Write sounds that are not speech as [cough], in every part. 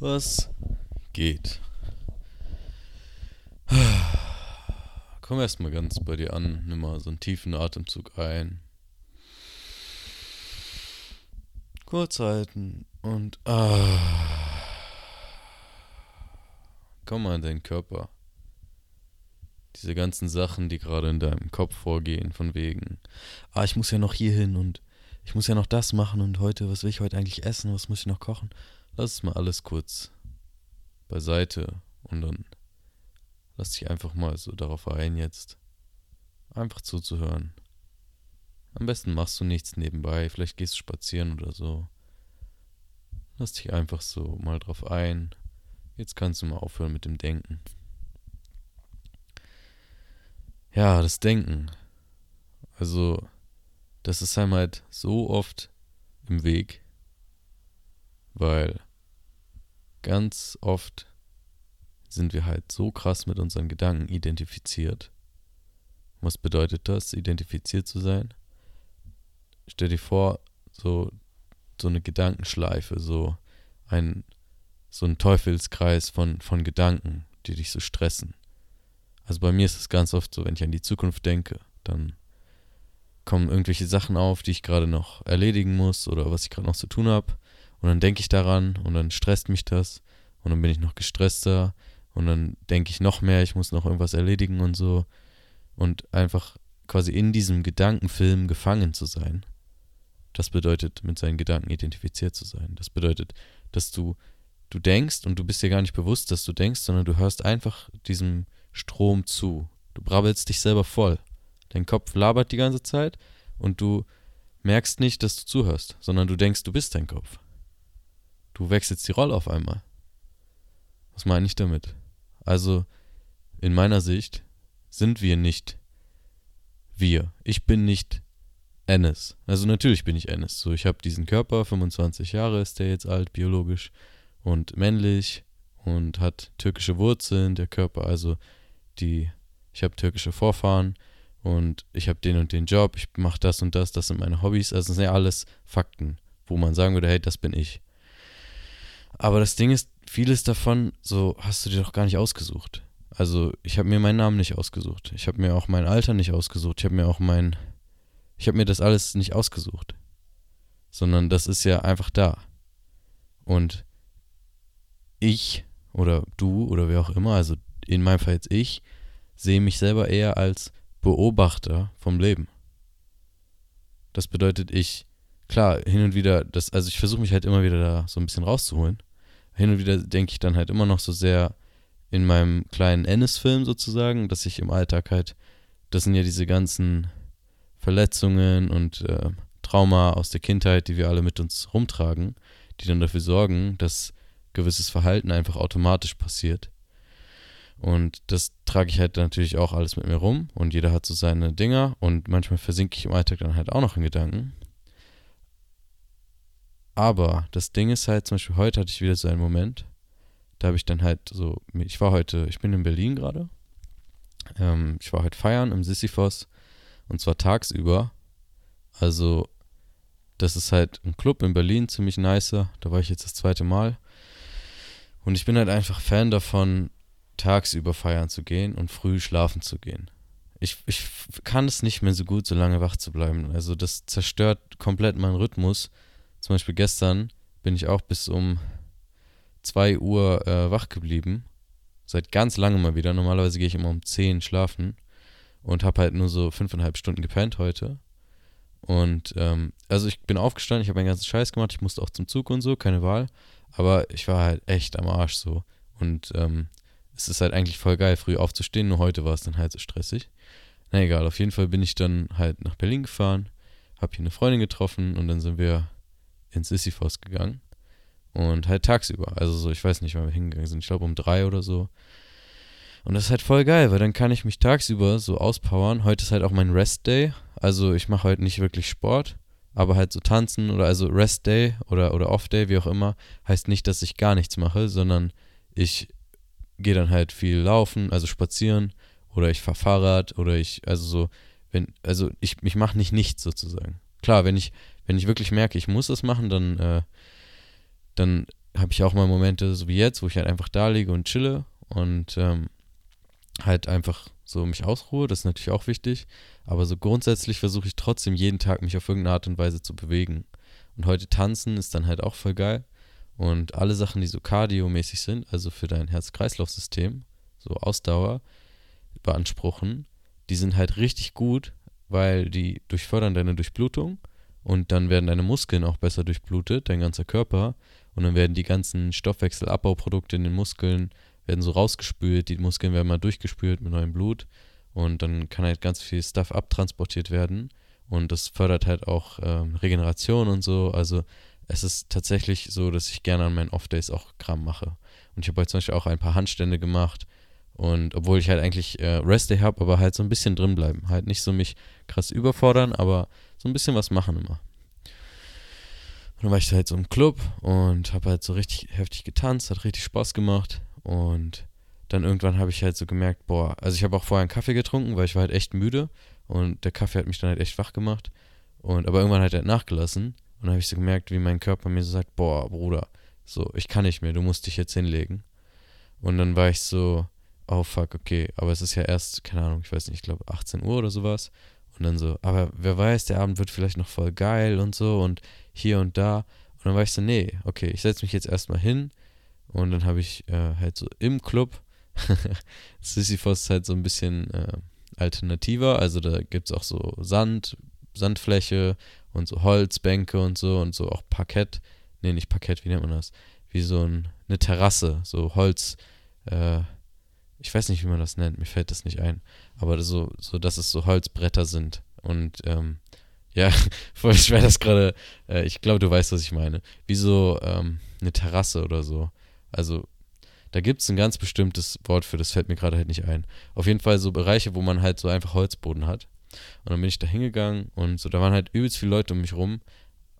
Was geht? Komm erstmal ganz bei dir an. Nimm mal so einen tiefen Atemzug ein. Kurz halten und ah. Komm mal in deinen Körper. Diese ganzen Sachen, die gerade in deinem Kopf vorgehen, von wegen, ah, ich muss ja noch hier hin und ich muss ja noch das machen und heute, was will ich heute eigentlich essen, was muss ich noch kochen? Lass mal alles kurz beiseite und dann lass dich einfach mal so darauf ein, jetzt einfach zuzuhören. Am besten machst du nichts nebenbei, vielleicht gehst du spazieren oder so. Lass dich einfach so mal drauf ein. Jetzt kannst du mal aufhören mit dem Denken. Ja, das Denken. Also, das ist einem halt so oft im Weg, weil ganz oft sind wir halt so krass mit unseren Gedanken identifiziert. Was bedeutet das, identifiziert zu sein? Stell dir vor, so, so eine Gedankenschleife, so ein, so ein Teufelskreis von, von Gedanken, die dich so stressen. Also bei mir ist es ganz oft so, wenn ich an die Zukunft denke, dann kommen irgendwelche Sachen auf, die ich gerade noch erledigen muss oder was ich gerade noch zu tun habe. Und dann denke ich daran und dann stresst mich das und dann bin ich noch gestresster und dann denke ich noch mehr, ich muss noch irgendwas erledigen und so. Und einfach quasi in diesem Gedankenfilm gefangen zu sein. Das bedeutet, mit seinen Gedanken identifiziert zu sein. Das bedeutet, dass du, du denkst und du bist dir gar nicht bewusst, dass du denkst, sondern du hörst einfach diesem Strom zu. Du brabbelst dich selber voll. Dein Kopf labert die ganze Zeit und du merkst nicht, dass du zuhörst, sondern du denkst, du bist dein Kopf. Du wechselst die Rolle auf einmal. Was meine ich damit? Also, in meiner Sicht sind wir nicht wir. Ich bin nicht Ennis. Also natürlich bin ich Ennis. So, ich habe diesen Körper, 25 Jahre ist der jetzt alt, biologisch und männlich und hat türkische Wurzeln, der Körper, also die, ich habe türkische Vorfahren und ich habe den und den Job, ich mache das und das, das sind meine Hobbys, also das sind ja alles Fakten, wo man sagen würde, hey, das bin ich. Aber das Ding ist, vieles davon, so hast du dir doch gar nicht ausgesucht. Also ich habe mir meinen Namen nicht ausgesucht. Ich habe mir auch mein Alter nicht ausgesucht. Ich habe mir auch mein, ich habe mir das alles nicht ausgesucht. Sondern das ist ja einfach da. Und ich oder du oder wer auch immer, also in meinem Fall jetzt ich, sehe mich selber eher als Beobachter vom Leben. Das bedeutet, ich, klar, hin und wieder, das, also ich versuche mich halt immer wieder da so ein bisschen rauszuholen. Hin und wieder denke ich dann halt immer noch so sehr in meinem kleinen Ennis-Film sozusagen, dass ich im Alltag halt, das sind ja diese ganzen Verletzungen und äh, Trauma aus der Kindheit, die wir alle mit uns rumtragen, die dann dafür sorgen, dass gewisses Verhalten einfach automatisch passiert. Und das trage ich halt natürlich auch alles mit mir rum und jeder hat so seine Dinger und manchmal versinke ich im Alltag dann halt auch noch in Gedanken. Aber das Ding ist halt, zum Beispiel heute hatte ich wieder so einen Moment, da habe ich dann halt so, ich war heute, ich bin in Berlin gerade, ähm, ich war heute feiern im Sisyphos und zwar tagsüber. Also, das ist halt ein Club in Berlin, ziemlich nicer, da war ich jetzt das zweite Mal. Und ich bin halt einfach Fan davon, tagsüber feiern zu gehen und früh schlafen zu gehen. Ich, ich kann es nicht mehr so gut, so lange wach zu bleiben. Also das zerstört komplett meinen Rhythmus. Zum Beispiel gestern bin ich auch bis um 2 Uhr äh, wach geblieben. Seit ganz langem mal wieder. Normalerweise gehe ich immer um 10 schlafen und habe halt nur so fünfeinhalb Stunden gepennt heute. Und ähm, also ich bin aufgestanden, ich habe meinen ganzen Scheiß gemacht, ich musste auch zum Zug und so, keine Wahl. Aber ich war halt echt am Arsch so. Und ähm, es ist halt eigentlich voll geil, früh aufzustehen, nur heute war es dann halt so stressig. Na egal, auf jeden Fall bin ich dann halt nach Berlin gefahren, hab hier eine Freundin getroffen und dann sind wir ins Sisyphos gegangen. Und halt tagsüber. Also so, ich weiß nicht, wann wir hingegangen sind. Ich glaube um drei oder so. Und das ist halt voll geil, weil dann kann ich mich tagsüber so auspowern. Heute ist halt auch mein Rest Day. Also ich mache heute nicht wirklich Sport, aber halt so tanzen oder also Rest Day oder, oder Off Day, wie auch immer, heißt nicht, dass ich gar nichts mache, sondern ich gehe dann halt viel laufen, also spazieren oder ich fahre Fahrrad oder ich, also so, wenn, also ich, ich mache nicht nichts sozusagen. Klar, wenn ich, wenn ich wirklich merke, ich muss das machen, dann, äh, dann habe ich auch mal Momente, so wie jetzt, wo ich halt einfach da liege und chille und ähm, halt einfach so mich ausruhe. Das ist natürlich auch wichtig. Aber so grundsätzlich versuche ich trotzdem jeden Tag mich auf irgendeine Art und Weise zu bewegen. Und heute tanzen ist dann halt auch voll geil. Und alle Sachen, die so kardiomäßig sind, also für dein Herz-Kreislauf-System, so Ausdauer beanspruchen, die sind halt richtig gut, weil die durchfördern deine Durchblutung und dann werden deine Muskeln auch besser durchblutet, dein ganzer Körper und dann werden die ganzen Stoffwechselabbauprodukte in den Muskeln werden so rausgespült, die Muskeln werden mal durchgespült mit neuem Blut und dann kann halt ganz viel Stuff abtransportiert werden und das fördert halt auch ähm, Regeneration und so. Also es ist tatsächlich so, dass ich gerne an meinen Off-Days auch Kram mache. Und ich habe halt zum Beispiel auch ein paar Handstände gemacht und obwohl ich halt eigentlich äh, Rest-Day habe, aber halt so ein bisschen drin bleiben. Halt nicht so mich krass überfordern, aber so ein bisschen was machen immer. Und dann war ich halt so im Club und habe halt so richtig heftig getanzt, hat richtig Spaß gemacht. Und dann irgendwann habe ich halt so gemerkt, boah, also ich habe auch vorher einen Kaffee getrunken, weil ich war halt echt müde und der Kaffee hat mich dann halt echt wach gemacht. Und aber irgendwann hat er nachgelassen und dann habe ich so gemerkt, wie mein Körper mir so sagt, boah, Bruder, so, ich kann nicht mehr, du musst dich jetzt hinlegen. Und dann war ich so, oh fuck, okay, aber es ist ja erst, keine Ahnung, ich weiß nicht, ich glaube 18 Uhr oder sowas. Und dann so, aber wer weiß, der Abend wird vielleicht noch voll geil und so und hier und da. Und dann war ich so, nee, okay, ich setze mich jetzt erstmal hin. Und dann habe ich äh, halt so im Club, [laughs] Sisyphos ist halt so ein bisschen äh, alternativer. Also da gibt es auch so Sand, Sandfläche und so Holzbänke und so und so auch Parkett. Nee, nicht Parkett, wie nennt man das? Wie so ein, eine Terrasse, so Holz, äh, ich weiß nicht, wie man das nennt, mir fällt das nicht ein. Aber so, so dass es so Holzbretter sind. Und ähm, [laughs] ja, voll schwer das gerade, äh, ich glaube, du weißt, was ich meine. Wie so ähm, eine Terrasse oder so. Also da gibt es ein ganz bestimmtes Wort für, das fällt mir gerade halt nicht ein. Auf jeden Fall so Bereiche, wo man halt so einfach Holzboden hat. Und dann bin ich da hingegangen und so, da waren halt übelst viele Leute um mich rum.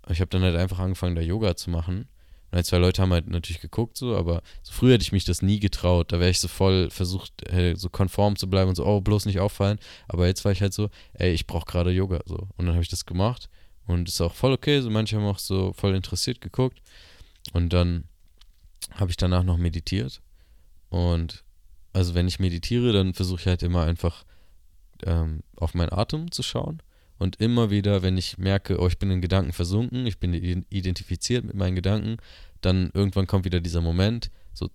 Ich habe dann halt einfach angefangen, da Yoga zu machen. Ein, zwei Leute haben halt natürlich geguckt, so, aber so früher hätte ich mich das nie getraut. Da wäre ich so voll versucht, hey, so konform zu bleiben und so, oh, bloß nicht auffallen. Aber jetzt war ich halt so, ey, ich brauche gerade Yoga, so. Und dann habe ich das gemacht und ist auch voll okay. So, manche haben auch so voll interessiert geguckt. Und dann habe ich danach noch meditiert. Und also wenn ich meditiere, dann versuche ich halt immer einfach ähm, auf meinen Atem zu schauen. Und immer wieder, wenn ich merke, oh, ich bin in Gedanken versunken, ich bin identifiziert mit meinen Gedanken, dann irgendwann kommt wieder dieser Moment, so,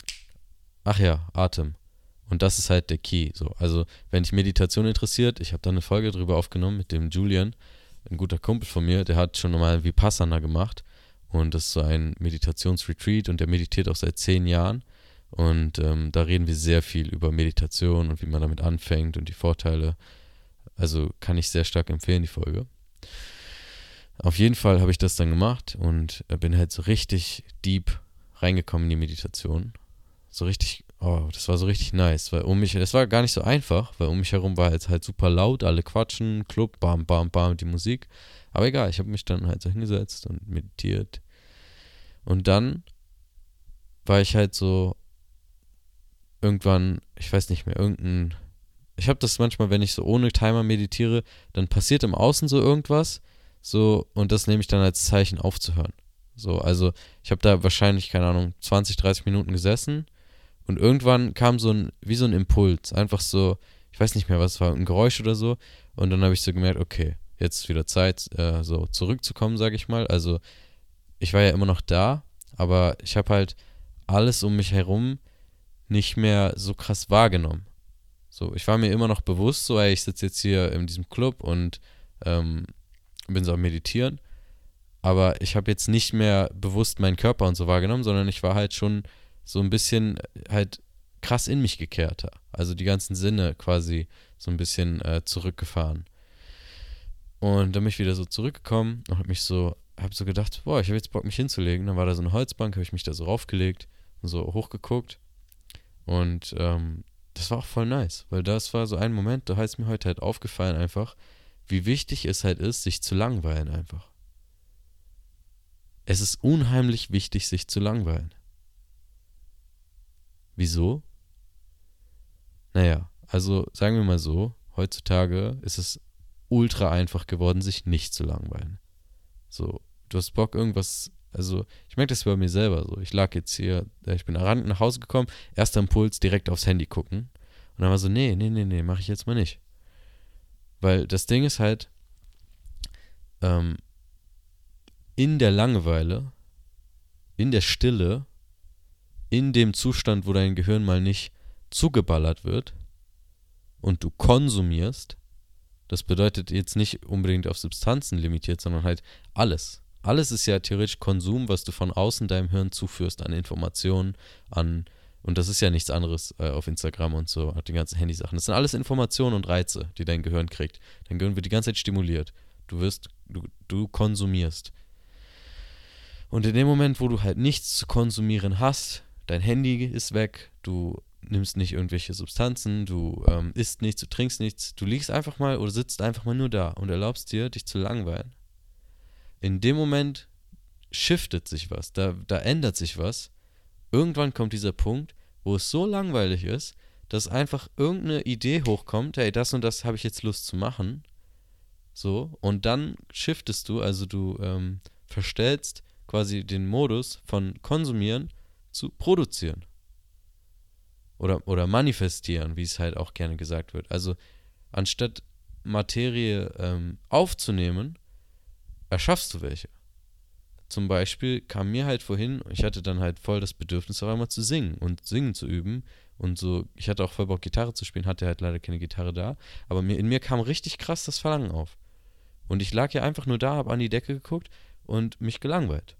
ach ja, Atem. Und das ist halt der Key. So. Also, wenn dich Meditation interessiert, ich habe da eine Folge drüber aufgenommen mit dem Julian, ein guter Kumpel von mir, der hat schon mal Vipassana gemacht. Und das ist so ein Meditationsretreat und der meditiert auch seit zehn Jahren. Und ähm, da reden wir sehr viel über Meditation und wie man damit anfängt und die Vorteile. Also kann ich sehr stark empfehlen, die Folge. Auf jeden Fall habe ich das dann gemacht und bin halt so richtig deep reingekommen in die Meditation. So richtig, oh, das war so richtig nice, weil um mich, das war gar nicht so einfach, weil um mich herum war jetzt halt super laut, alle quatschen, Club, bam, bam, bam, die Musik. Aber egal, ich habe mich dann halt so hingesetzt und meditiert. Und dann war ich halt so irgendwann, ich weiß nicht mehr, irgendein. Ich habe das manchmal, wenn ich so ohne Timer meditiere, dann passiert im Außen so irgendwas, so und das nehme ich dann als Zeichen aufzuhören. So, also ich habe da wahrscheinlich keine Ahnung 20, 30 Minuten gesessen und irgendwann kam so ein wie so ein Impuls, einfach so, ich weiß nicht mehr, was war, ein Geräusch oder so und dann habe ich so gemerkt, okay, jetzt ist wieder Zeit, äh, so zurückzukommen, sage ich mal. Also ich war ja immer noch da, aber ich habe halt alles um mich herum nicht mehr so krass wahrgenommen. So, ich war mir immer noch bewusst, so, ey, ich sitze jetzt hier in diesem Club und ähm, bin so am Meditieren, aber ich habe jetzt nicht mehr bewusst meinen Körper und so wahrgenommen, sondern ich war halt schon so ein bisschen halt krass in mich gekehrt. Also die ganzen Sinne quasi so ein bisschen äh, zurückgefahren. Und dann bin ich wieder so zurückgekommen und habe mich so, habe so gedacht, boah, ich habe jetzt Bock, mich hinzulegen. Dann war da so eine Holzbank, habe ich mich da so raufgelegt und so hochgeguckt. Und ähm, das war auch voll nice, weil das war so ein Moment, da ist mir heute halt aufgefallen einfach, wie wichtig es halt ist, sich zu langweilen einfach. Es ist unheimlich wichtig, sich zu langweilen. Wieso? Naja, also sagen wir mal so, heutzutage ist es ultra einfach geworden, sich nicht zu langweilen. So, du hast Bock, irgendwas Also ich merke das bei mir selber so. Ich lag jetzt hier, äh, ich bin errannt nach Hause gekommen, erster Impuls direkt aufs Handy gucken. Und dann war so, nee, nee, nee, nee, mache ich jetzt mal nicht. Weil das Ding ist halt, ähm, in der Langeweile, in der Stille, in dem Zustand, wo dein Gehirn mal nicht zugeballert wird und du konsumierst, das bedeutet jetzt nicht unbedingt auf Substanzen limitiert, sondern halt alles. Alles ist ja theoretisch Konsum, was du von außen deinem Hirn zuführst an Informationen, an und das ist ja nichts anderes äh, auf Instagram und so, auf den ganzen Handysachen. Das sind alles Informationen und Reize, die dein Gehirn kriegt. Dein Gehirn wird die ganze Zeit stimuliert. Du wirst, du, du konsumierst. Und in dem Moment, wo du halt nichts zu konsumieren hast, dein Handy ist weg, du nimmst nicht irgendwelche Substanzen, du ähm, isst nichts, du trinkst nichts, du liegst einfach mal oder sitzt einfach mal nur da und erlaubst dir, dich zu langweilen. In dem Moment shiftet sich was, da, da ändert sich was. Irgendwann kommt dieser Punkt, wo es so langweilig ist, dass einfach irgendeine Idee hochkommt, hey, das und das habe ich jetzt Lust zu machen. So, und dann shiftest du, also du ähm, verstellst quasi den Modus von konsumieren zu produzieren. Oder, oder manifestieren, wie es halt auch gerne gesagt wird. Also anstatt Materie ähm, aufzunehmen, erschaffst du welche. Zum Beispiel kam mir halt vorhin, ich hatte dann halt voll das Bedürfnis, auf einmal zu singen und singen zu üben. Und so, ich hatte auch voll Bock, Gitarre zu spielen, hatte halt leider keine Gitarre da. Aber mir, in mir kam richtig krass das Verlangen auf. Und ich lag ja einfach nur da, hab an die Decke geguckt und mich gelangweilt.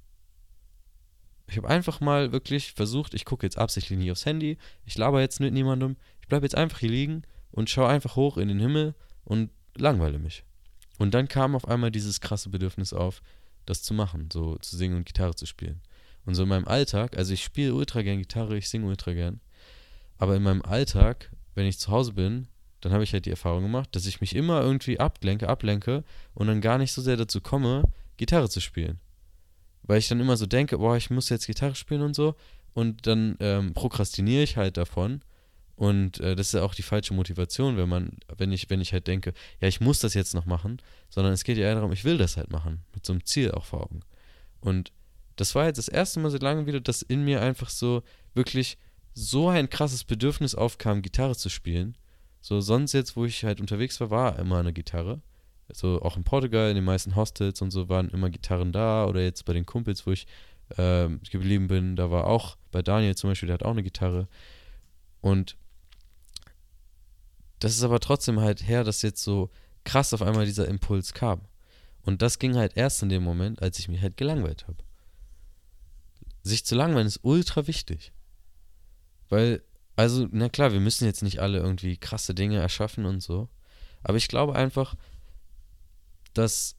Ich habe einfach mal wirklich versucht, ich gucke jetzt absichtlich nicht aufs Handy, ich laber jetzt mit niemandem, ich bleibe jetzt einfach hier liegen und schaue einfach hoch in den Himmel und langweile mich. Und dann kam auf einmal dieses krasse Bedürfnis auf, das zu machen, so zu singen und Gitarre zu spielen. Und so in meinem Alltag, also ich spiele ultra gern Gitarre, ich singe ultra gern, aber in meinem Alltag, wenn ich zu Hause bin, dann habe ich halt die Erfahrung gemacht, dass ich mich immer irgendwie ablenke, ablenke und dann gar nicht so sehr dazu komme, Gitarre zu spielen weil ich dann immer so denke, boah, ich muss jetzt Gitarre spielen und so. Und dann ähm, prokrastiniere ich halt davon. Und äh, das ist auch die falsche Motivation, wenn man, wenn ich, wenn ich halt denke, ja, ich muss das jetzt noch machen, sondern es geht ja eher darum, ich will das halt machen, mit so einem Ziel auch vor Augen. Und das war jetzt das erste Mal seit langem wieder, dass in mir einfach so wirklich so ein krasses Bedürfnis aufkam, Gitarre zu spielen. So sonst jetzt, wo ich halt unterwegs war, war immer eine Gitarre so auch in Portugal, in den meisten Hostels und so waren immer Gitarren da oder jetzt bei den Kumpels, wo ich äh, geblieben bin, da war auch bei Daniel zum Beispiel, der hat auch eine Gitarre und das ist aber trotzdem halt her, dass jetzt so krass auf einmal dieser Impuls kam. Und das ging halt erst in dem Moment, als ich mich halt gelangweilt habe. Sich zu langweilen ist ultra wichtig. Weil, also, na klar, wir müssen jetzt nicht alle irgendwie krasse Dinge erschaffen und so. Aber ich glaube einfach, dass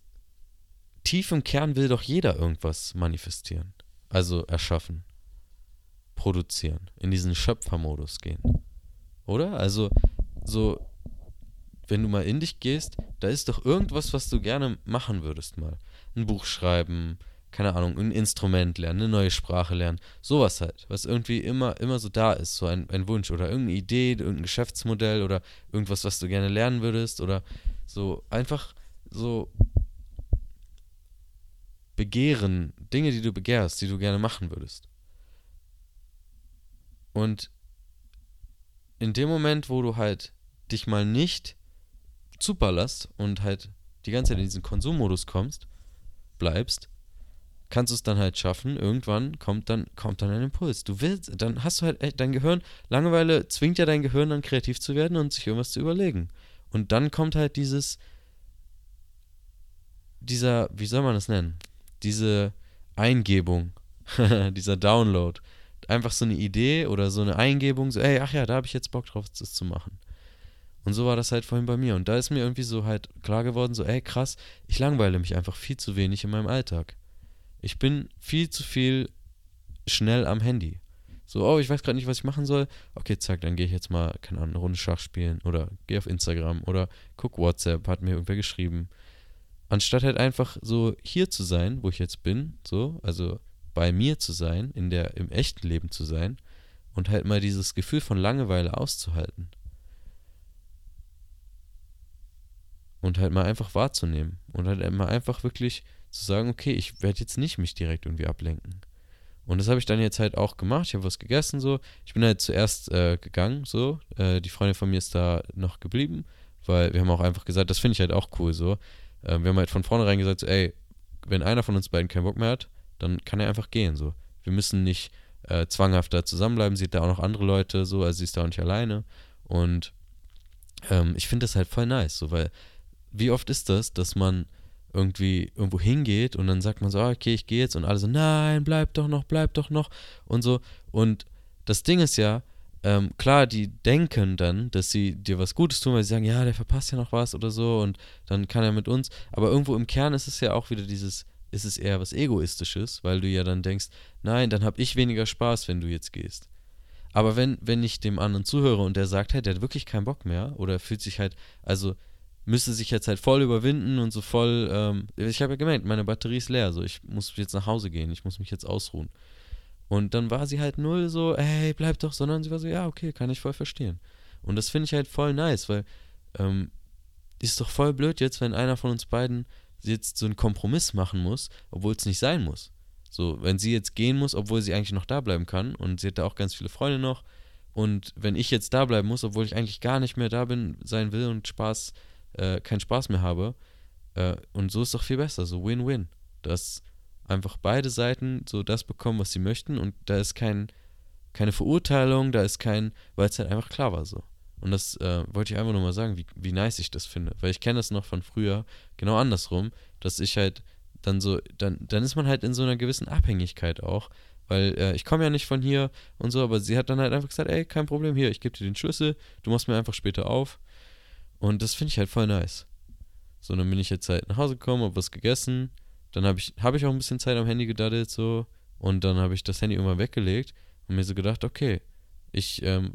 tief im Kern will doch jeder irgendwas manifestieren. Also erschaffen, produzieren, in diesen Schöpfermodus gehen. Oder? Also, so, wenn du mal in dich gehst, da ist doch irgendwas, was du gerne machen würdest mal. Ein Buch schreiben, keine Ahnung, ein Instrument lernen, eine neue Sprache lernen, sowas halt, was irgendwie immer, immer so da ist, so ein, ein Wunsch oder irgendeine Idee, irgendein Geschäftsmodell oder irgendwas, was du gerne lernen würdest oder so einfach so Begehren, Dinge, die du begehrst, die du gerne machen würdest. Und in dem Moment, wo du halt dich mal nicht zuballerst und halt die ganze Zeit in diesen Konsummodus kommst, bleibst, kannst du es dann halt schaffen. Irgendwann kommt dann, kommt dann ein Impuls. Du willst, dann hast du halt dein Gehirn, Langeweile zwingt ja dein Gehirn dann kreativ zu werden und sich irgendwas zu überlegen. Und dann kommt halt dieses, dieser, wie soll man das nennen? Diese Eingebung, [laughs] dieser Download. Einfach so eine Idee oder so eine Eingebung, so, ey, ach ja, da habe ich jetzt Bock drauf, das zu machen. Und so war das halt vorhin bei mir. Und da ist mir irgendwie so halt klar geworden, so, ey, krass, ich langweile mich einfach viel zu wenig in meinem Alltag. Ich bin viel zu viel schnell am Handy. So, oh, ich weiß gerade nicht, was ich machen soll. Okay, zack, dann gehe ich jetzt mal, keine Ahnung, eine Runde Schach spielen oder gehe auf Instagram oder guck WhatsApp, hat mir irgendwer geschrieben anstatt halt einfach so hier zu sein, wo ich jetzt bin, so, also bei mir zu sein, in der, im echten Leben zu sein und halt mal dieses Gefühl von Langeweile auszuhalten. Und halt mal einfach wahrzunehmen und halt mal einfach wirklich zu sagen, okay, ich werde jetzt nicht mich direkt irgendwie ablenken. Und das habe ich dann jetzt halt auch gemacht. Ich habe was gegessen so. Ich bin halt zuerst äh, gegangen so. Äh, die Freundin von mir ist da noch geblieben, weil wir haben auch einfach gesagt, das finde ich halt auch cool so. Äh, wir haben halt von vornherein gesagt, so, ey, wenn einer von uns beiden keinen Bock mehr hat, dann kann er einfach gehen so. Wir müssen nicht äh, zwanghaft da zusammenbleiben. Sie hat da auch noch andere Leute so, also sie ist da auch nicht alleine. Und ähm, ich finde das halt voll nice, so, weil wie oft ist das, dass man irgendwie irgendwo hingeht und dann sagt man so, ah, okay, ich gehe jetzt und alle so, nein, bleib doch noch, bleib doch noch und so. Und das Ding ist ja, ähm, klar, die denken dann, dass sie dir was Gutes tun, weil sie sagen, ja, der verpasst ja noch was oder so und dann kann er mit uns. Aber irgendwo im Kern ist es ja auch wieder dieses, ist es eher was Egoistisches, weil du ja dann denkst, nein, dann habe ich weniger Spaß, wenn du jetzt gehst. Aber wenn, wenn ich dem anderen zuhöre und der sagt, hey, der hat wirklich keinen Bock mehr oder fühlt sich halt, also müsste sich jetzt halt voll überwinden und so voll. Ähm, ich habe ja gemerkt, meine Batterie ist leer, so ich muss jetzt nach Hause gehen, ich muss mich jetzt ausruhen. Und dann war sie halt null so, hey, bleib doch, sondern sie war so, ja, okay, kann ich voll verstehen. Und das finde ich halt voll nice, weil ähm, ist doch voll blöd jetzt, wenn einer von uns beiden jetzt so einen Kompromiss machen muss, obwohl es nicht sein muss. So, wenn sie jetzt gehen muss, obwohl sie eigentlich noch da bleiben kann und sie hat da auch ganz viele Freunde noch. Und wenn ich jetzt da bleiben muss, obwohl ich eigentlich gar nicht mehr da bin, sein will und Spaß äh, keinen Spaß mehr habe. Äh, und so ist doch viel besser, so Win-Win. Dass einfach beide Seiten so das bekommen, was sie möchten und da ist kein, keine Verurteilung, da ist kein, weil es halt einfach klar war so. Und das äh, wollte ich einfach nur mal sagen, wie, wie nice ich das finde. Weil ich kenne das noch von früher, genau andersrum, dass ich halt dann so, dann, dann ist man halt in so einer gewissen Abhängigkeit auch. Weil äh, ich komme ja nicht von hier und so, aber sie hat dann halt einfach gesagt, ey, kein Problem, hier, ich gebe dir den Schlüssel, du machst mir einfach später auf. Und das finde ich halt voll nice. So, dann bin ich jetzt halt nach Hause gekommen, hab was gegessen. Dann habe ich, hab ich auch ein bisschen Zeit am Handy gedaddelt, so. Und dann habe ich das Handy irgendwann weggelegt und mir so gedacht, okay, ich, ähm,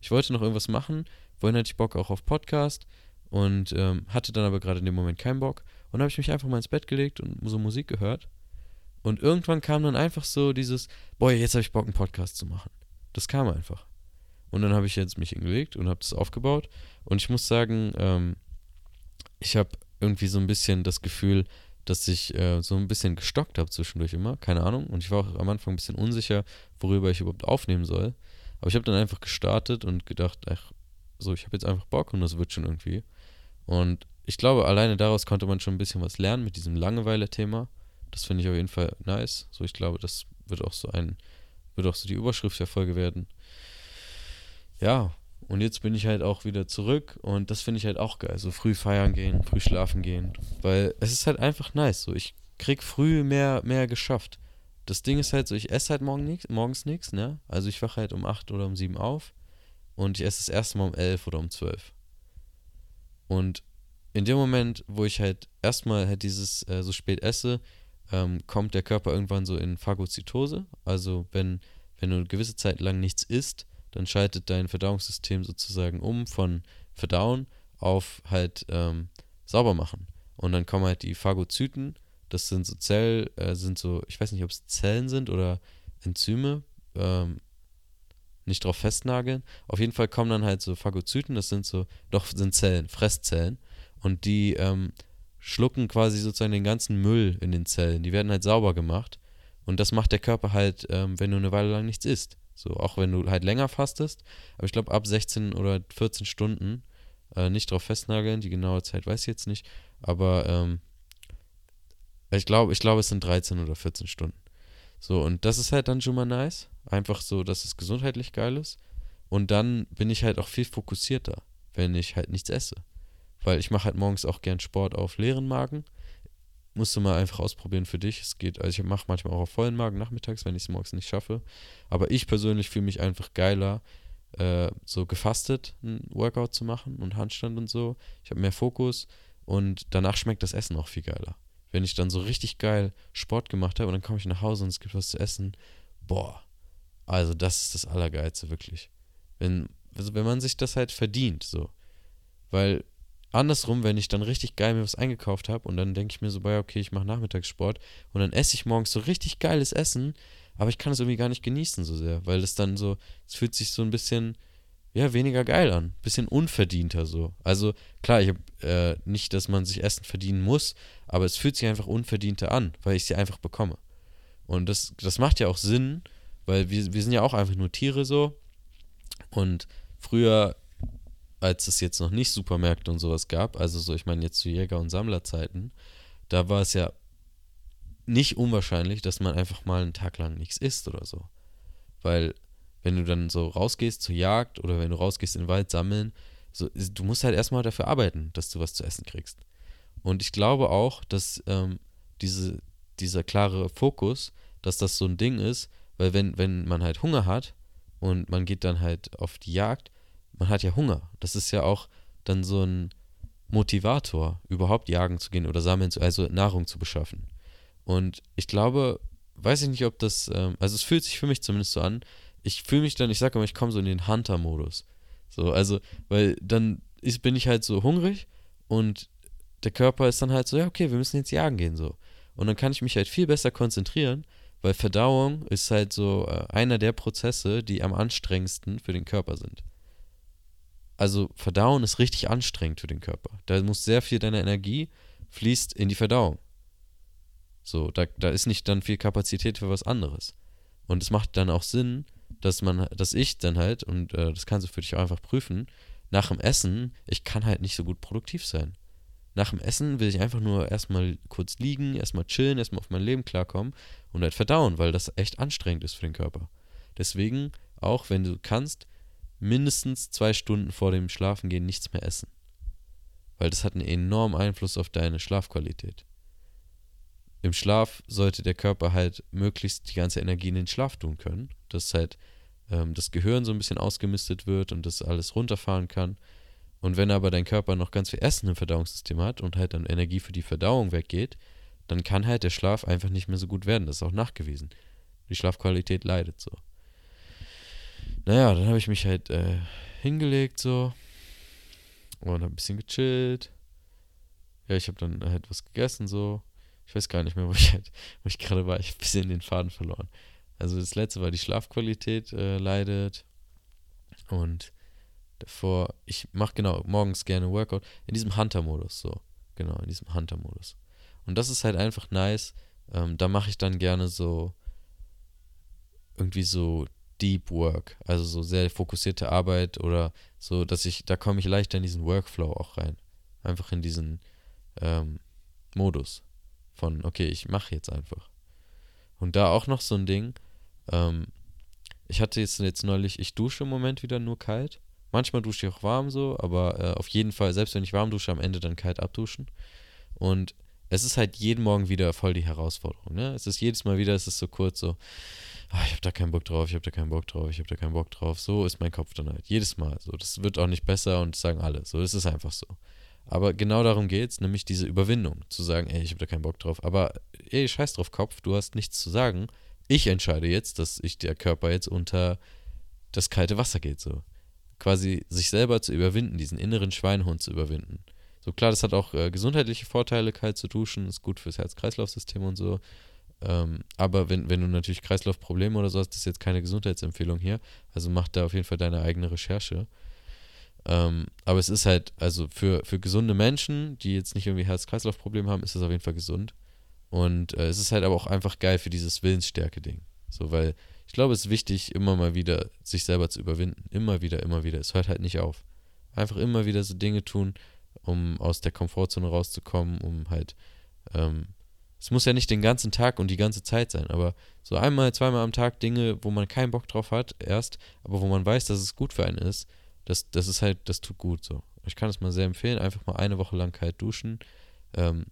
ich wollte noch irgendwas machen. Vorhin hatte ich Bock auch auf Podcast und ähm, hatte dann aber gerade in dem Moment keinen Bock. Und habe ich mich einfach mal ins Bett gelegt und so Musik gehört. Und irgendwann kam dann einfach so dieses, boah, jetzt habe ich Bock, einen Podcast zu machen. Das kam einfach. Und dann habe ich jetzt mich hingelegt und habe das aufgebaut. Und ich muss sagen, ähm, ich habe irgendwie so ein bisschen das Gefühl, dass ich äh, so ein bisschen gestockt habe zwischendurch immer. Keine Ahnung. Und ich war auch am Anfang ein bisschen unsicher, worüber ich überhaupt aufnehmen soll. Aber ich habe dann einfach gestartet und gedacht, ach, so, ich habe jetzt einfach Bock und das wird schon irgendwie. Und ich glaube, alleine daraus konnte man schon ein bisschen was lernen mit diesem Langeweile-Thema. Das finde ich auf jeden Fall nice. So, ich glaube, das wird auch so ein, wird auch so die Überschrift der Folge werden ja, und jetzt bin ich halt auch wieder zurück und das finde ich halt auch geil. So früh feiern gehen, früh schlafen gehen. Weil es ist halt einfach nice. So, ich krieg früh mehr, mehr geschafft. Das Ding ist halt so, ich esse halt morgen nix, morgens nichts, ne? Also ich wache halt um 8 oder um 7 auf und ich esse das erste Mal um 11 oder um 12. Und in dem Moment, wo ich halt erstmal halt dieses äh, so spät esse, ähm, kommt der Körper irgendwann so in Phagozytose. Also wenn, wenn du eine gewisse Zeit lang nichts isst, dann schaltet dein Verdauungssystem sozusagen um von Verdauen auf halt ähm, sauber machen. Und dann kommen halt die Phagozyten, das sind so Zell, äh, sind so, ich weiß nicht, ob es Zellen sind oder Enzyme, ähm, nicht drauf festnageln. Auf jeden Fall kommen dann halt so Phagozyten, das sind so, doch sind Zellen, Fresszellen. Und die ähm, schlucken quasi sozusagen den ganzen Müll in den Zellen. Die werden halt sauber gemacht. Und das macht der Körper halt, ähm, wenn du eine Weile lang nichts isst. So, auch wenn du halt länger fastest. Aber ich glaube, ab 16 oder 14 Stunden, äh, nicht drauf festnageln, die genaue Zeit weiß ich jetzt nicht. Aber ähm, ich glaube, ich glaube, es sind 13 oder 14 Stunden. So, und das ist halt dann schon mal nice. Einfach so, dass es gesundheitlich geil ist. Und dann bin ich halt auch viel fokussierter, wenn ich halt nichts esse. Weil ich mache halt morgens auch gern Sport auf leeren Magen musst du mal einfach ausprobieren für dich. Es geht, also ich mache manchmal auch auf vollen Magen nachmittags, wenn ich es morgens nicht schaffe. Aber ich persönlich fühle mich einfach geiler, äh, so gefastet ein Workout zu machen und Handstand und so. Ich habe mehr Fokus und danach schmeckt das Essen auch viel geiler. Wenn ich dann so richtig geil Sport gemacht habe und dann komme ich nach Hause und es gibt was zu essen, boah, also das ist das Allergeilste, wirklich. Wenn, also wenn man sich das halt verdient, so. Weil andersrum, wenn ich dann richtig geil mir was eingekauft habe und dann denke ich mir so bei, okay, ich mache Nachmittagssport und dann esse ich morgens so richtig geiles Essen, aber ich kann es irgendwie gar nicht genießen so sehr, weil es dann so, es fühlt sich so ein bisschen, ja, weniger geil an. Bisschen unverdienter so. Also klar, ich habe äh, nicht, dass man sich Essen verdienen muss, aber es fühlt sich einfach unverdienter an, weil ich sie einfach bekomme. Und das, das macht ja auch Sinn, weil wir, wir sind ja auch einfach nur Tiere so. Und früher, als es jetzt noch nicht Supermärkte und sowas gab, also so, ich meine jetzt zu Jäger- und Sammlerzeiten, da war es ja nicht unwahrscheinlich, dass man einfach mal einen Tag lang nichts isst oder so. Weil wenn du dann so rausgehst zur Jagd oder wenn du rausgehst in den Wald sammeln, so, du musst halt erstmal dafür arbeiten, dass du was zu essen kriegst. Und ich glaube auch, dass ähm, diese, dieser klare Fokus, dass das so ein Ding ist, weil wenn, wenn man halt Hunger hat und man geht dann halt auf die Jagd, man hat ja Hunger. Das ist ja auch dann so ein Motivator, überhaupt jagen zu gehen oder sammeln, zu, also Nahrung zu beschaffen. Und ich glaube, weiß ich nicht, ob das, ähm, also es fühlt sich für mich zumindest so an, ich fühle mich dann, ich sage immer, ich komme so in den Hunter-Modus. So, also, weil dann ist, bin ich halt so hungrig und der Körper ist dann halt so, ja, okay, wir müssen jetzt jagen gehen, so. Und dann kann ich mich halt viel besser konzentrieren, weil Verdauung ist halt so äh, einer der Prozesse, die am anstrengendsten für den Körper sind. Also Verdauen ist richtig anstrengend für den Körper. Da muss sehr viel deiner Energie fließt in die Verdauung. So, da, da ist nicht dann viel Kapazität für was anderes. Und es macht dann auch Sinn, dass man, dass ich dann halt, und äh, das kannst du für dich auch einfach prüfen, nach dem Essen, ich kann halt nicht so gut produktiv sein. Nach dem Essen will ich einfach nur erstmal kurz liegen, erstmal chillen, erstmal auf mein Leben klarkommen und halt verdauen, weil das echt anstrengend ist für den Körper. Deswegen, auch wenn du kannst, mindestens zwei Stunden vor dem Schlafengehen nichts mehr essen. Weil das hat einen enormen Einfluss auf deine Schlafqualität. Im Schlaf sollte der Körper halt möglichst die ganze Energie in den Schlaf tun können dass halt ähm, das Gehirn so ein bisschen ausgemistet wird und das alles runterfahren kann. Und wenn aber dein Körper noch ganz viel Essen im Verdauungssystem hat und halt dann Energie für die Verdauung weggeht, dann kann halt der Schlaf einfach nicht mehr so gut werden. Das ist auch nachgewiesen. Die Schlafqualität leidet so. Naja, dann habe ich mich halt äh, hingelegt so und habe ein bisschen gechillt. Ja, ich habe dann halt was gegessen so. Ich weiß gar nicht mehr, wo ich halt, ich gerade war. Ich habe ein bisschen den Faden verloren. Also das letzte war die Schlafqualität äh, leidet. Und davor, ich mache genau morgens gerne Workout in diesem Hunter-Modus, so. Genau, in diesem Hunter-Modus. Und das ist halt einfach nice. Ähm, da mache ich dann gerne so irgendwie so Deep Work, also so sehr fokussierte Arbeit oder so, dass ich, da komme ich leichter in diesen Workflow auch rein. Einfach in diesen ähm, Modus von, okay, ich mache jetzt einfach. Und da auch noch so ein Ding, ähm, ich hatte jetzt, jetzt neulich, ich dusche im Moment wieder nur kalt. Manchmal dusche ich auch warm so, aber äh, auf jeden Fall, selbst wenn ich warm dusche, am Ende dann kalt abduschen. Und es ist halt jeden Morgen wieder voll die Herausforderung. Ne? Es ist jedes Mal wieder, es ist so kurz so, ach, ich habe da keinen Bock drauf, ich habe da keinen Bock drauf, ich habe da keinen Bock drauf. So ist mein Kopf dann halt. Jedes Mal. So, das wird auch nicht besser und das sagen alle. So, das ist einfach so. Aber genau darum geht es, nämlich diese Überwindung, zu sagen, ey, ich habe da keinen Bock drauf. Aber ey, scheiß drauf, Kopf, du hast nichts zu sagen ich entscheide jetzt, dass ich der Körper jetzt unter das kalte Wasser geht, so. Quasi sich selber zu überwinden, diesen inneren Schweinhund zu überwinden. So klar, das hat auch äh, gesundheitliche Vorteile, kalt zu duschen, ist gut fürs Herz-Kreislauf-System und so. Ähm, aber wenn, wenn du natürlich Kreislaufprobleme oder so hast, das ist jetzt keine Gesundheitsempfehlung hier. Also mach da auf jeden Fall deine eigene Recherche. Ähm, aber es ist halt, also für, für gesunde Menschen, die jetzt nicht irgendwie Herz-Kreislauf-Probleme haben, ist es auf jeden Fall gesund. Und äh, es ist halt aber auch einfach geil für dieses Willensstärke-Ding. So, weil ich glaube, es ist wichtig, immer mal wieder sich selber zu überwinden. Immer wieder, immer wieder. Es hört halt nicht auf. Einfach immer wieder so Dinge tun, um aus der Komfortzone rauszukommen, um halt, ähm, es muss ja nicht den ganzen Tag und die ganze Zeit sein, aber so einmal, zweimal am Tag Dinge, wo man keinen Bock drauf hat, erst, aber wo man weiß, dass es gut für einen ist, das, das ist halt, das tut gut so. Ich kann es mal sehr empfehlen, einfach mal eine Woche lang kalt duschen. Ähm,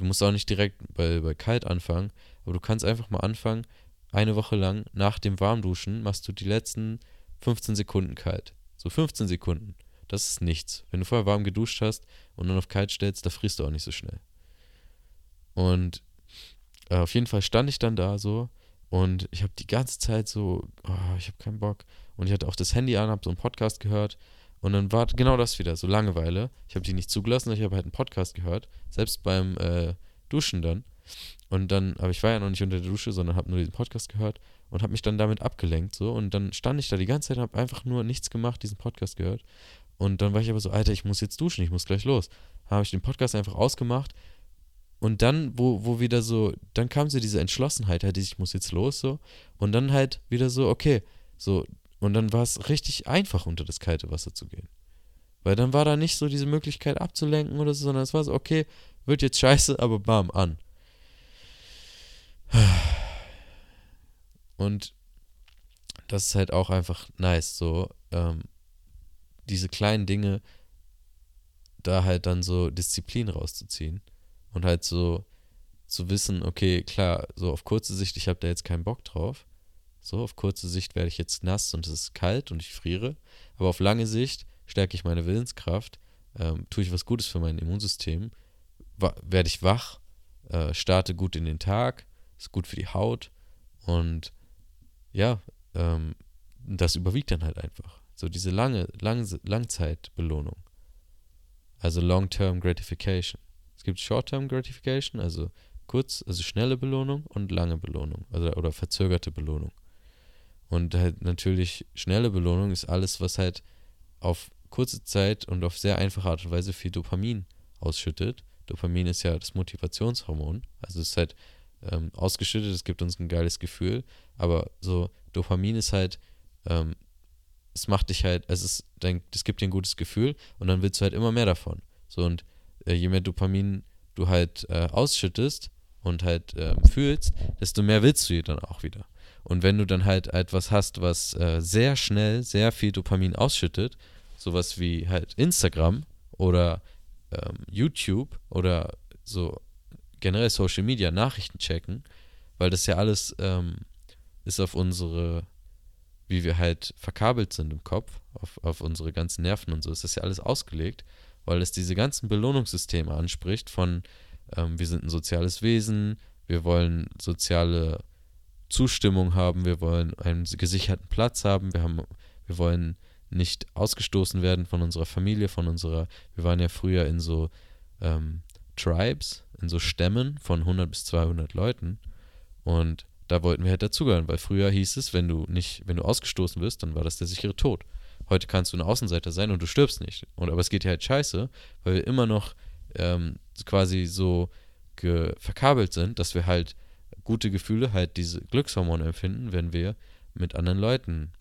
Du musst auch nicht direkt bei, bei kalt anfangen, aber du kannst einfach mal anfangen, eine Woche lang nach dem Warmduschen machst du die letzten 15 Sekunden kalt. So 15 Sekunden. Das ist nichts. Wenn du vorher warm geduscht hast und dann auf kalt stellst, da frierst du auch nicht so schnell. Und auf jeden Fall stand ich dann da so und ich habe die ganze Zeit so, oh, ich habe keinen Bock. Und ich hatte auch das Handy an, habe so einen Podcast gehört und dann war genau das wieder, so Langeweile. Ich habe die nicht zugelassen, ich habe halt einen Podcast gehört, selbst beim äh, Duschen dann. Und dann, aber ich war ja noch nicht unter der Dusche, sondern habe nur diesen Podcast gehört und habe mich dann damit abgelenkt so und dann stand ich da die ganze Zeit und habe einfach nur nichts gemacht, diesen Podcast gehört und dann war ich aber so, Alter, ich muss jetzt duschen, ich muss gleich los. Habe ich den Podcast einfach ausgemacht und dann, wo, wo wieder so, dann kam so diese Entschlossenheit, halt, ich muss jetzt los so und dann halt wieder so, okay, so und dann war es richtig einfach unter das kalte Wasser zu gehen. Weil dann war da nicht so diese Möglichkeit abzulenken oder so, sondern es war so, okay, wird jetzt scheiße, aber bam, an. [sighs] Und das ist halt auch einfach nice, so ähm, diese kleinen Dinge, da halt dann so Disziplin rauszuziehen und halt so zu wissen, okay, klar, so auf kurze Sicht, ich habe da jetzt keinen Bock drauf. So, auf kurze Sicht werde ich jetzt nass und es ist kalt und ich friere. Aber auf lange Sicht stärke ich meine Willenskraft, ähm, tue ich was Gutes für mein Immunsystem, werde ich wach, äh, starte gut in den Tag, ist gut für die Haut und ja, ähm, das überwiegt dann halt einfach. So diese lange, lang, Langzeitbelohnung. Also Long-Term Gratification. Es gibt Short-Term Gratification, also kurz, also schnelle Belohnung und lange Belohnung, also oder verzögerte Belohnung. Und halt natürlich schnelle Belohnung ist alles, was halt auf kurze Zeit und auf sehr einfache Art und Weise viel Dopamin ausschüttet. Dopamin ist ja das Motivationshormon, also es ist halt ähm, ausgeschüttet, es gibt uns ein geiles Gefühl, aber so Dopamin ist halt, ähm, es macht dich halt, es ist, es gibt dir ein gutes Gefühl und dann willst du halt immer mehr davon. So und äh, je mehr Dopamin du halt äh, ausschüttest und halt äh, fühlst, desto mehr willst du dann auch wieder. Und wenn du dann halt etwas hast, was äh, sehr schnell sehr viel Dopamin ausschüttet, sowas wie halt Instagram oder ähm, YouTube oder so generell Social Media, Nachrichten checken, weil das ja alles ähm, ist auf unsere, wie wir halt verkabelt sind im Kopf, auf, auf unsere ganzen Nerven und so, ist das ja alles ausgelegt, weil es diese ganzen Belohnungssysteme anspricht von, ähm, wir sind ein soziales Wesen, wir wollen soziale Zustimmung haben, wir wollen einen gesicherten Platz haben, wir haben, wir wollen nicht ausgestoßen werden von unserer Familie, von unserer, wir waren ja früher in so ähm, Tribes, in so Stämmen von 100 bis 200 Leuten und da wollten wir halt dazugehören, weil früher hieß es, wenn du nicht, wenn du ausgestoßen wirst, dann war das der sichere Tod. Heute kannst du ein Außenseiter sein und du stirbst nicht. Und aber es geht dir halt scheiße, weil wir immer noch ähm, quasi so verkabelt sind, dass wir halt gute Gefühle, halt diese Glückshormone empfinden, wenn wir mit anderen Leuten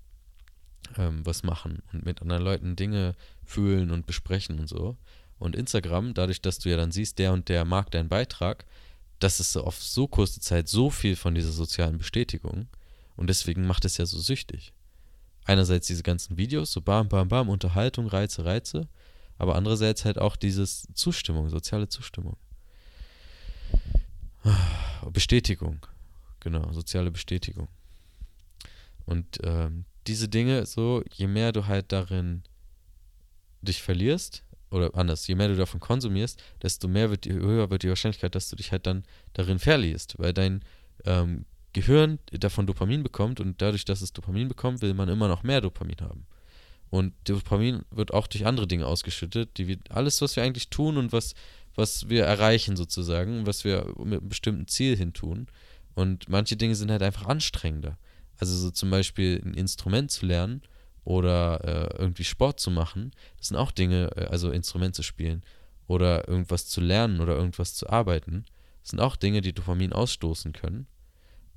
ähm, was machen und mit anderen Leuten Dinge fühlen und besprechen und so. Und Instagram, dadurch, dass du ja dann siehst, der und der mag deinen Beitrag, das ist auf so kurze Zeit so viel von dieser sozialen Bestätigung. Und deswegen macht es ja so süchtig. Einerseits diese ganzen Videos, so bam, bam, bam, Unterhaltung, Reize, Reize, aber andererseits halt auch dieses Zustimmung, soziale Zustimmung. Bestätigung. Genau, soziale Bestätigung. Und ähm, diese Dinge, so, je mehr du halt darin dich verlierst, oder anders, je mehr du davon konsumierst, desto mehr wird die, höher wird die Wahrscheinlichkeit, dass du dich halt dann darin verlierst, weil dein ähm, Gehirn davon Dopamin bekommt und dadurch, dass es Dopamin bekommt, will man immer noch mehr Dopamin haben. Und Dopamin wird auch durch andere Dinge ausgeschüttet, die wir, alles, was wir eigentlich tun und was was wir erreichen sozusagen, was wir mit einem bestimmten Ziel hin tun. Und manche Dinge sind halt einfach anstrengender. Also so zum Beispiel ein Instrument zu lernen oder äh, irgendwie Sport zu machen, das sind auch Dinge, äh, also Instrument zu spielen oder irgendwas zu lernen oder irgendwas zu arbeiten, das sind auch Dinge, die Dopamin ausstoßen können.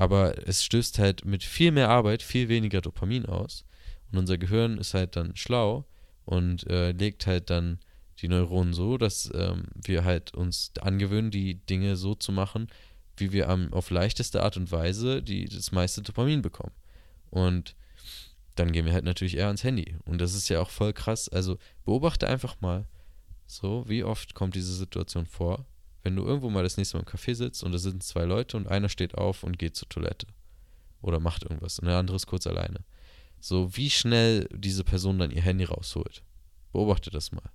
Aber es stößt halt mit viel mehr Arbeit viel weniger Dopamin aus. Und unser Gehirn ist halt dann schlau und äh, legt halt dann die Neuronen so, dass ähm, wir halt uns angewöhnen, die Dinge so zu machen, wie wir am, auf leichteste Art und Weise die, das meiste Dopamin bekommen. Und dann gehen wir halt natürlich eher ans Handy. Und das ist ja auch voll krass. Also beobachte einfach mal, so, wie oft kommt diese Situation vor, wenn du irgendwo mal das nächste Mal im Café sitzt und da sind zwei Leute und einer steht auf und geht zur Toilette. Oder macht irgendwas und der andere ist kurz alleine. So, wie schnell diese Person dann ihr Handy rausholt. Beobachte das mal.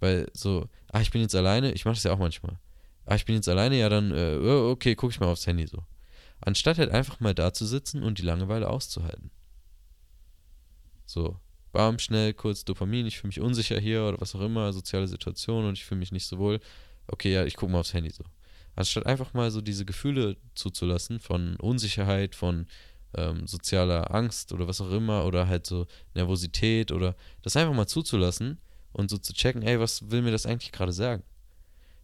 Weil so, ach, ich bin jetzt alleine, ich mache das ja auch manchmal. Ach, ich bin jetzt alleine, ja, dann, äh, okay, gucke ich mal aufs Handy so. Anstatt halt einfach mal da zu sitzen und die Langeweile auszuhalten. So, bam, schnell, kurz Dopamin, ich fühle mich unsicher hier oder was auch immer, soziale Situation und ich fühle mich nicht so wohl. Okay, ja, ich gucke mal aufs Handy so. Anstatt einfach mal so diese Gefühle zuzulassen von Unsicherheit, von ähm, sozialer Angst oder was auch immer oder halt so Nervosität oder das einfach mal zuzulassen und so zu checken, ey, was will mir das eigentlich gerade sagen?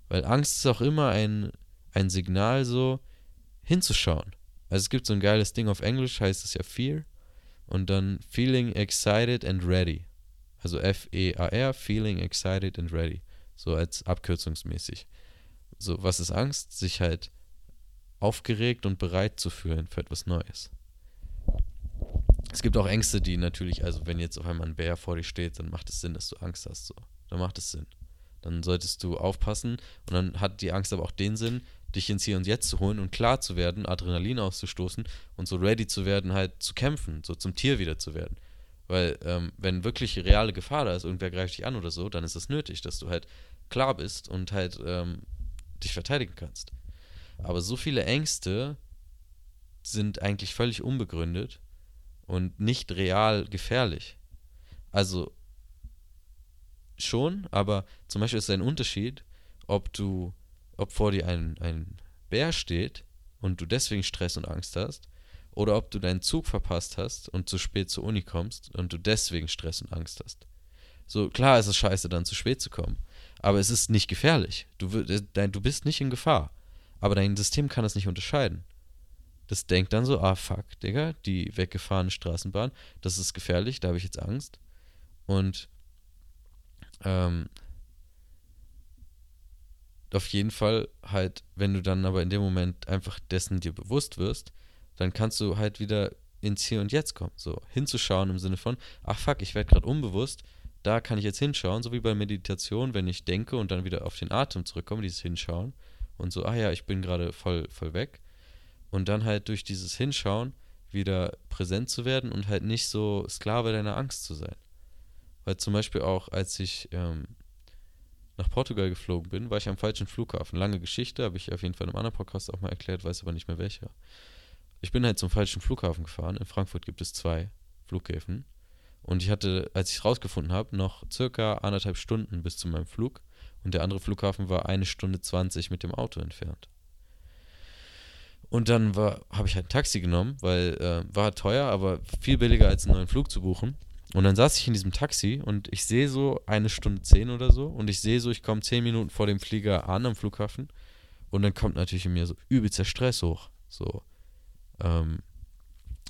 Weil Angst ist auch immer ein, ein Signal, so hinzuschauen. Also es gibt so ein geiles Ding auf Englisch, heißt es ja Fear und dann Feeling Excited and Ready. Also F-E-A-R, Feeling Excited and Ready. So als abkürzungsmäßig. So, was ist Angst? Sich halt aufgeregt und bereit zu fühlen für etwas Neues. Es gibt auch Ängste, die natürlich, also wenn jetzt auf einmal ein Bär vor dir steht, dann macht es Sinn, dass du Angst hast. So. Dann macht es Sinn. Dann solltest du aufpassen und dann hat die Angst aber auch den Sinn, dich ins Hier und Jetzt zu holen und klar zu werden, Adrenalin auszustoßen und so ready zu werden, halt zu kämpfen, so zum Tier wieder zu werden. Weil, ähm, wenn wirklich reale Gefahr da ist, irgendwer greift dich an oder so, dann ist es nötig, dass du halt klar bist und halt ähm, dich verteidigen kannst. Aber so viele Ängste sind eigentlich völlig unbegründet und nicht real gefährlich. Also schon, aber zum Beispiel ist es ein Unterschied, ob du, ob vor dir ein, ein Bär steht und du deswegen Stress und Angst hast, oder ob du deinen Zug verpasst hast und zu spät zur Uni kommst und du deswegen Stress und Angst hast. So, klar ist es scheiße, dann zu spät zu kommen, aber es ist nicht gefährlich. Du, du bist nicht in Gefahr, aber dein System kann es nicht unterscheiden. Das denkt dann so, ah fuck, Digga, die weggefahrene Straßenbahn, das ist gefährlich, da habe ich jetzt Angst. Und ähm, auf jeden Fall halt, wenn du dann aber in dem Moment einfach dessen dir bewusst wirst, dann kannst du halt wieder ins Hier und Jetzt kommen. So hinzuschauen im Sinne von, ach fuck, ich werde gerade unbewusst, da kann ich jetzt hinschauen, so wie bei Meditation, wenn ich denke und dann wieder auf den Atem zurückkomme, dieses Hinschauen und so, ah ja, ich bin gerade voll, voll weg. Und dann halt durch dieses Hinschauen wieder präsent zu werden und halt nicht so Sklave deiner Angst zu sein. Weil zum Beispiel auch, als ich ähm, nach Portugal geflogen bin, war ich am falschen Flughafen. Lange Geschichte, habe ich auf jeden Fall in einem anderen Podcast auch mal erklärt, weiß aber nicht mehr welcher. Ich bin halt zum falschen Flughafen gefahren. In Frankfurt gibt es zwei Flughäfen. Und ich hatte, als ich es rausgefunden habe, noch circa anderthalb Stunden bis zu meinem Flug. Und der andere Flughafen war eine Stunde 20 mit dem Auto entfernt. Und dann habe ich halt ein Taxi genommen, weil äh, war teuer, aber viel billiger als einen neuen Flug zu buchen. Und dann saß ich in diesem Taxi und ich sehe so eine Stunde zehn oder so und ich sehe so, ich komme zehn Minuten vor dem Flieger an am Flughafen und dann kommt natürlich in mir so übelster Stress hoch. So, ähm,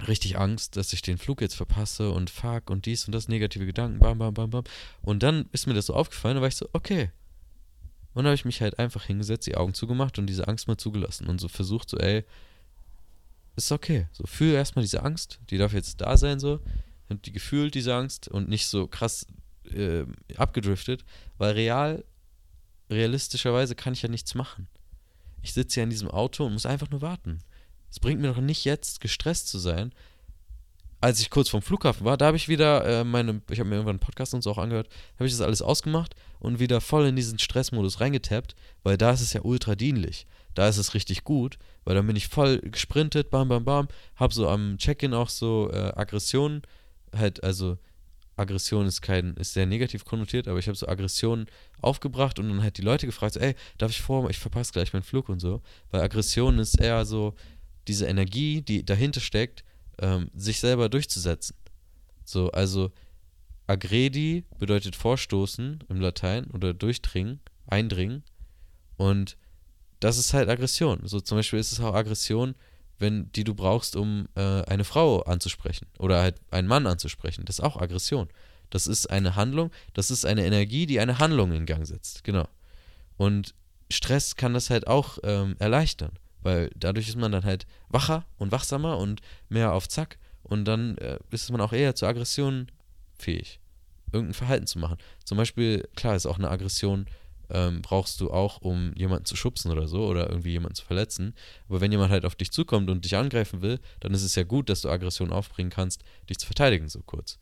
richtig Angst, dass ich den Flug jetzt verpasse und fuck und dies und das, negative Gedanken, bam, bam, bam, bam. Und dann ist mir das so aufgefallen, da war ich so, okay. Und dann habe ich mich halt einfach hingesetzt, die Augen zugemacht und diese Angst mal zugelassen und so versucht, so, ey, ist okay. So, fühl erstmal diese Angst, die darf jetzt da sein, so und die gefühlt diese Angst und nicht so krass äh, abgedriftet, weil real, realistischerweise kann ich ja nichts machen. Ich sitze ja in diesem Auto und muss einfach nur warten. Es bringt mir doch nicht jetzt gestresst zu sein. Als ich kurz vom Flughafen war, da habe ich wieder äh, meine, ich habe mir irgendwann einen Podcast und so auch angehört, habe ich das alles ausgemacht und wieder voll in diesen Stressmodus reingetappt, weil da ist es ja ultra dienlich. Da ist es richtig gut, weil dann bin ich voll gesprintet, bam, bam, bam, habe so am Check-in auch so äh, Aggressionen halt, also Aggression ist kein, ist sehr negativ konnotiert, aber ich habe so Aggressionen aufgebracht und dann halt die Leute gefragt, so, ey, darf ich vor, ich verpasse gleich meinen Flug und so. Weil Aggression ist eher so diese Energie, die dahinter steckt, ähm, sich selber durchzusetzen. So, also aggredi bedeutet vorstoßen im Latein oder durchdringen, eindringen. Und das ist halt Aggression. So zum Beispiel ist es auch Aggression, wenn, die du brauchst, um äh, eine Frau anzusprechen oder halt einen Mann anzusprechen. Das ist auch Aggression. Das ist eine Handlung, das ist eine Energie, die eine Handlung in Gang setzt. Genau. Und Stress kann das halt auch ähm, erleichtern, weil dadurch ist man dann halt wacher und wachsamer und mehr auf Zack und dann äh, ist man auch eher zur Aggression fähig, irgendein Verhalten zu machen. Zum Beispiel, klar, ist auch eine Aggression ähm, brauchst du auch, um jemanden zu schubsen oder so oder irgendwie jemanden zu verletzen. Aber wenn jemand halt auf dich zukommt und dich angreifen will, dann ist es ja gut, dass du Aggression aufbringen kannst, dich zu verteidigen, so kurz.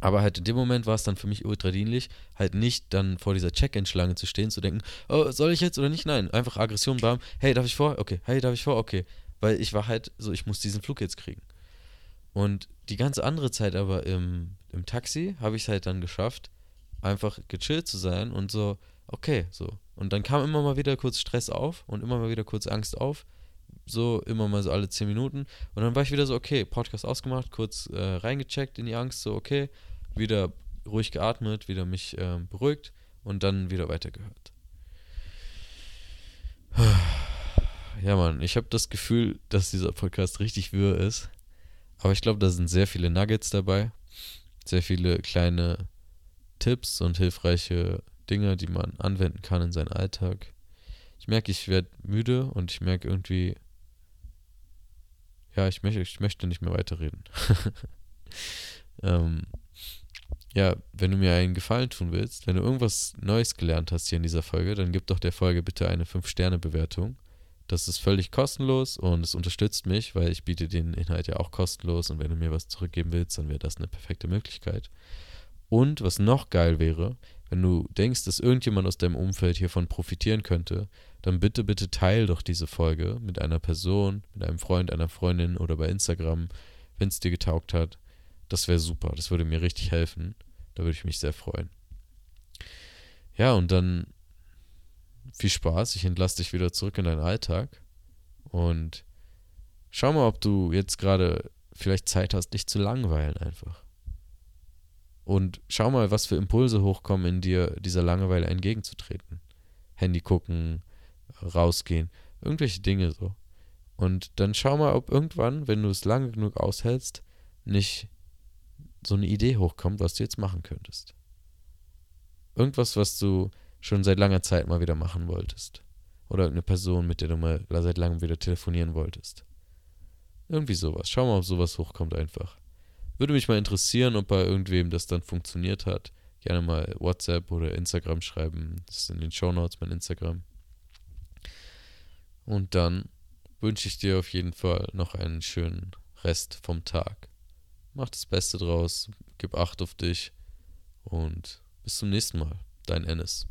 Aber halt in dem Moment war es dann für mich ultra dienlich, halt nicht dann vor dieser Check-in-Schlange zu stehen, zu denken, oh, soll ich jetzt oder nicht? Nein, einfach Aggression, bam, hey, darf ich vor? Okay, hey, darf ich vor? Okay. Weil ich war halt so, ich muss diesen Flug jetzt kriegen. Und die ganze andere Zeit aber im, im Taxi habe ich es halt dann geschafft, einfach gechillt zu sein und so, okay, so, Und dann kam immer mal wieder kurz Stress auf und immer mal wieder kurz Angst auf. So immer mal so alle 10 Minuten. Und dann war ich wieder so, okay, Podcast ausgemacht, kurz äh, reingecheckt in die Angst, so, okay, wieder ruhig geatmet, wieder mich äh, beruhigt und dann wieder weitergehört. [sighs] Ja, Mann, ich habe das Gefühl, dass dieser Podcast richtig wirr ist. Aber ich glaube, da sind sehr viele Nuggets dabei. Sehr viele kleine Tipps und hilfreiche Dinge, die man anwenden kann in seinen Alltag. Ich merke, ich werde müde und ich merke irgendwie, ja, ich möchte, ich möchte nicht mehr weiterreden. [laughs] ähm, ja, wenn du mir einen Gefallen tun willst, wenn du irgendwas Neues gelernt hast hier in dieser Folge, dann gib doch der Folge bitte eine 5-Sterne-Bewertung. Das ist völlig kostenlos und es unterstützt mich, weil ich biete den Inhalt ja auch kostenlos und wenn du mir was zurückgeben willst, dann wäre das eine perfekte Möglichkeit. Und was noch geil wäre, wenn du denkst, dass irgendjemand aus deinem Umfeld hiervon profitieren könnte, dann bitte, bitte teil doch diese Folge mit einer Person, mit einem Freund, einer Freundin oder bei Instagram, wenn es dir getaugt hat. Das wäre super, das würde mir richtig helfen. Da würde ich mich sehr freuen. Ja, und dann viel Spaß. Ich entlasse dich wieder zurück in deinen Alltag. Und schau mal, ob du jetzt gerade vielleicht Zeit hast, dich zu langweilen einfach. Und schau mal, was für Impulse hochkommen in dir, dieser Langeweile entgegenzutreten. Handy gucken, rausgehen, irgendwelche Dinge so. Und dann schau mal, ob irgendwann, wenn du es lange genug aushältst, nicht so eine Idee hochkommt, was du jetzt machen könntest. Irgendwas, was du schon seit langer Zeit mal wieder machen wolltest. Oder irgendeine Person, mit der du mal seit langem wieder telefonieren wolltest. Irgendwie sowas. Schau mal, ob sowas hochkommt einfach. Würde mich mal interessieren, ob bei irgendwem das dann funktioniert hat. Gerne mal WhatsApp oder Instagram schreiben. Das ist in den Show Notes mein Instagram. Und dann wünsche ich dir auf jeden Fall noch einen schönen Rest vom Tag. Mach das Beste draus, gib Acht auf dich und bis zum nächsten Mal. Dein Ennis.